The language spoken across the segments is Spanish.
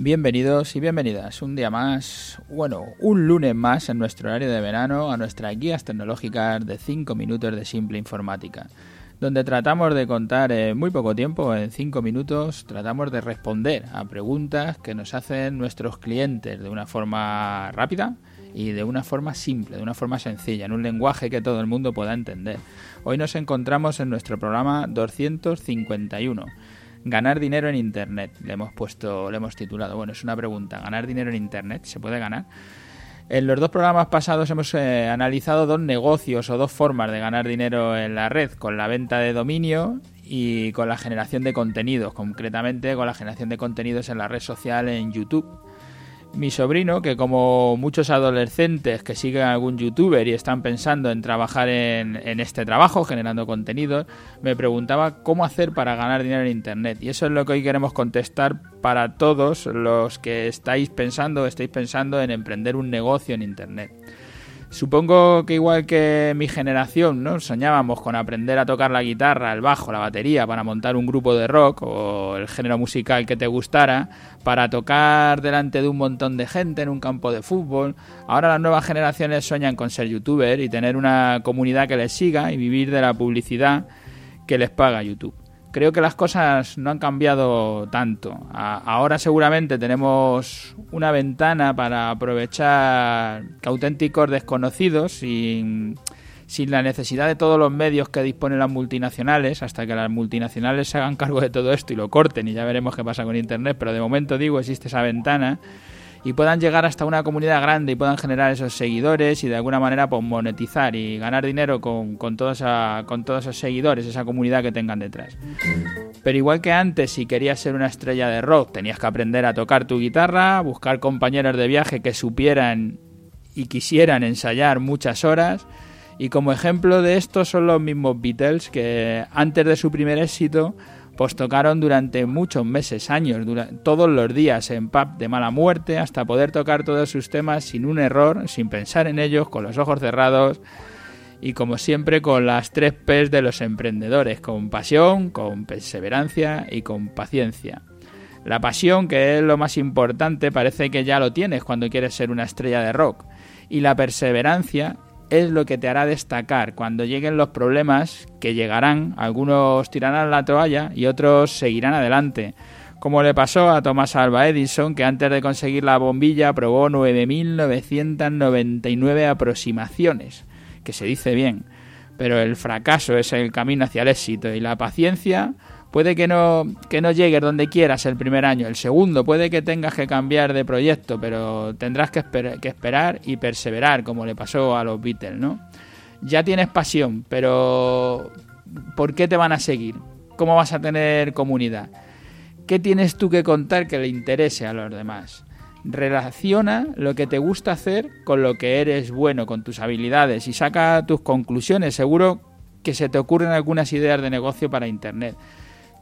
Bienvenidos y bienvenidas un día más, bueno, un lunes más en nuestro horario de verano a nuestras guías tecnológicas de 5 minutos de simple informática, donde tratamos de contar en muy poco tiempo, en 5 minutos, tratamos de responder a preguntas que nos hacen nuestros clientes de una forma rápida y de una forma simple, de una forma sencilla, en un lenguaje que todo el mundo pueda entender. Hoy nos encontramos en nuestro programa 251 Ganar dinero en Internet. Le hemos puesto, le hemos titulado. Bueno, es una pregunta. ¿Ganar dinero en Internet? ¿Se puede ganar? En los dos programas pasados hemos eh, analizado dos negocios o dos formas de ganar dinero en la red, con la venta de dominio y con la generación de contenidos, concretamente con la generación de contenidos en la red social en YouTube mi sobrino, que como muchos adolescentes que siguen algún youtuber y están pensando en trabajar en, este trabajo, generando contenidos, me preguntaba cómo hacer para ganar dinero en Internet. Y eso es lo que hoy queremos contestar para todos los que estáis pensando, estáis pensando en emprender un negocio en Internet. Supongo que igual que mi generación, ¿no? Soñábamos con aprender a tocar la guitarra, el bajo, la batería para montar un grupo de rock o el género musical que te gustara, para tocar delante de un montón de gente en un campo de fútbol. Ahora las nuevas generaciones sueñan con ser youtuber y tener una comunidad que les siga y vivir de la publicidad que les paga YouTube creo que las cosas no han cambiado tanto. ahora seguramente tenemos una ventana para aprovechar auténticos desconocidos sin, sin la necesidad de todos los medios que disponen las multinacionales, hasta que las multinacionales se hagan cargo de todo esto y lo corten y ya veremos qué pasa con Internet, pero de momento digo, existe esa ventana y puedan llegar hasta una comunidad grande y puedan generar esos seguidores y de alguna manera pues, monetizar y ganar dinero con, con, con todos esos seguidores, esa comunidad que tengan detrás. Pero igual que antes, si querías ser una estrella de rock, tenías que aprender a tocar tu guitarra, buscar compañeros de viaje que supieran y quisieran ensayar muchas horas. Y como ejemplo de esto son los mismos Beatles que antes de su primer éxito pues tocaron durante muchos meses, años, todos los días en pub de mala muerte hasta poder tocar todos sus temas sin un error, sin pensar en ellos, con los ojos cerrados y como siempre con las tres P's de los emprendedores, con pasión, con perseverancia y con paciencia. La pasión, que es lo más importante, parece que ya lo tienes cuando quieres ser una estrella de rock. Y la perseverancia es lo que te hará destacar cuando lleguen los problemas que llegarán. Algunos tirarán la toalla y otros seguirán adelante. Como le pasó a Thomas Alva Edison, que antes de conseguir la bombilla probó 9.999 aproximaciones, que se dice bien, pero el fracaso es el camino hacia el éxito y la paciencia Puede que no, que no llegues donde quieras el primer año. El segundo puede que tengas que cambiar de proyecto, pero tendrás que, esperar y perseverar, como le pasó a los Beatles, ¿no? Ya tienes pasión, pero ¿por qué te van a seguir? ¿Cómo vas a tener comunidad? ¿Qué tienes tú que contar que le interese a los demás? Relaciona lo que te gusta hacer con lo que eres bueno, con tus habilidades y saca tus conclusiones. Seguro que se te ocurren algunas ideas de negocio para Internet.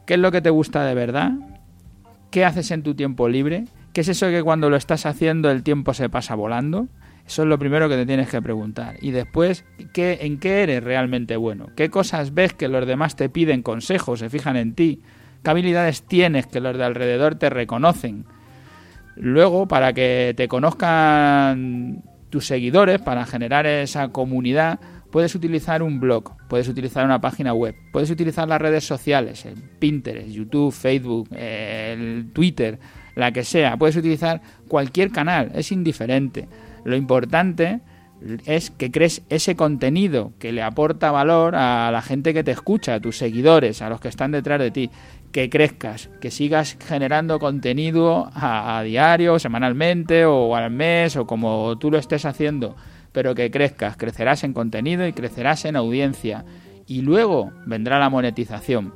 ¿Qué es lo que te gusta de verdad? ¿Qué haces en tu tiempo libre? ¿Qué es eso que cuando lo estás haciendo el tiempo se pasa volando? Eso es lo primero que te tienes que preguntar. Y después, ¿qué, ¿en qué eres realmente bueno? ¿Qué cosas ves que los demás te piden consejos, se fijan en ti? ¿Qué habilidades tienes que los de alrededor te reconocen? Luego, para que te conozcan tus seguidores, para generar esa comunidad, Puedes utilizar un blog, puedes utilizar una página web, puedes utilizar las redes sociales, el Pinterest, YouTube, Facebook, el Twitter, la que sea. Puedes utilizar cualquier canal, es indiferente. Lo importante es que crees ese contenido que le aporta valor a la gente que te escucha, a tus seguidores, a los que están detrás de ti, que crezcas, que sigas generando contenido a, a diario, semanalmente o al mes o como tú lo estés haciendo pero que crezcas, crecerás en contenido y crecerás en audiencia. Y luego vendrá la monetización.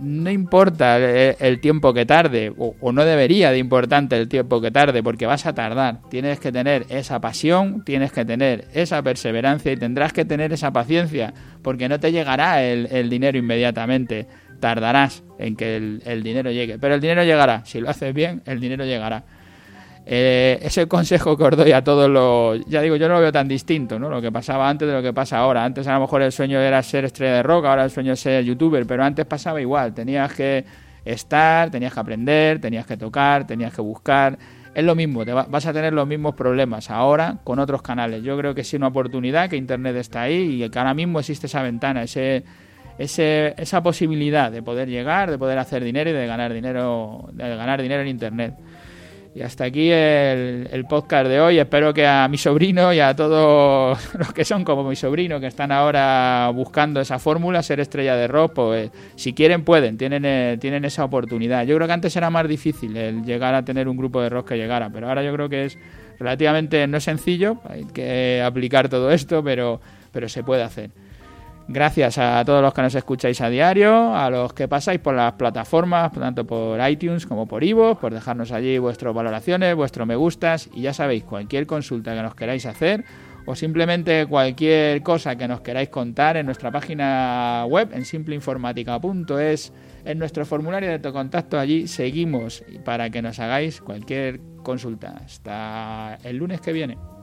No importa el, tiempo que tarde, o, no debería de importarte el tiempo que tarde, porque vas a tardar. Tienes que tener esa pasión, tienes que tener esa perseverancia y tendrás que tener esa paciencia, porque no te llegará el, dinero inmediatamente. Tardarás en que el dinero llegue, pero el dinero llegará. Si lo haces bien, el dinero llegará. Eh, ese consejo que os doy a todos los... Ya digo, yo no lo veo tan distinto, ¿no? Lo que pasaba antes de lo que pasa ahora. Antes a lo mejor el sueño era ser estrella de rock, ahora el sueño es ser youtuber, pero antes pasaba igual. Tenías que, estar, tenías que aprender, tenías que tocar, tenías que buscar. Es lo mismo, te vas a tener los mismos problemas ahora con otros canales. Yo creo que es una oportunidad, que Internet está ahí y que ahora mismo existe esa ventana, ese, ese, esa posibilidad de poder llegar, de poder hacer dinero y de ganar dinero, de ganar dinero en Internet. Y hasta aquí el, podcast de hoy. Espero que a mi sobrino y a todos los que son como mi sobrino, que están ahora buscando esa fórmula, ser estrella de rock, pues si quieren pueden, tienen, eh, tienen esa oportunidad. Yo creo que antes era más difícil el llegar a tener un grupo de rock que llegara, pero ahora yo creo que es relativamente no sencillo, hay que aplicar todo esto, pero, pero se puede hacer. Gracias a todos los que nos escucháis a diario, a los que pasáis por las plataformas, tanto por iTunes como por Ivo, por dejarnos allí vuestras valoraciones, vuestros me gustas y ya sabéis, cualquier consulta que nos queráis hacer o simplemente cualquier cosa que nos queráis contar en nuestra página web en simpleinformática.es, en nuestro formulario de contacto allí seguimos para que nos hagáis cualquier consulta. Hasta el lunes que viene.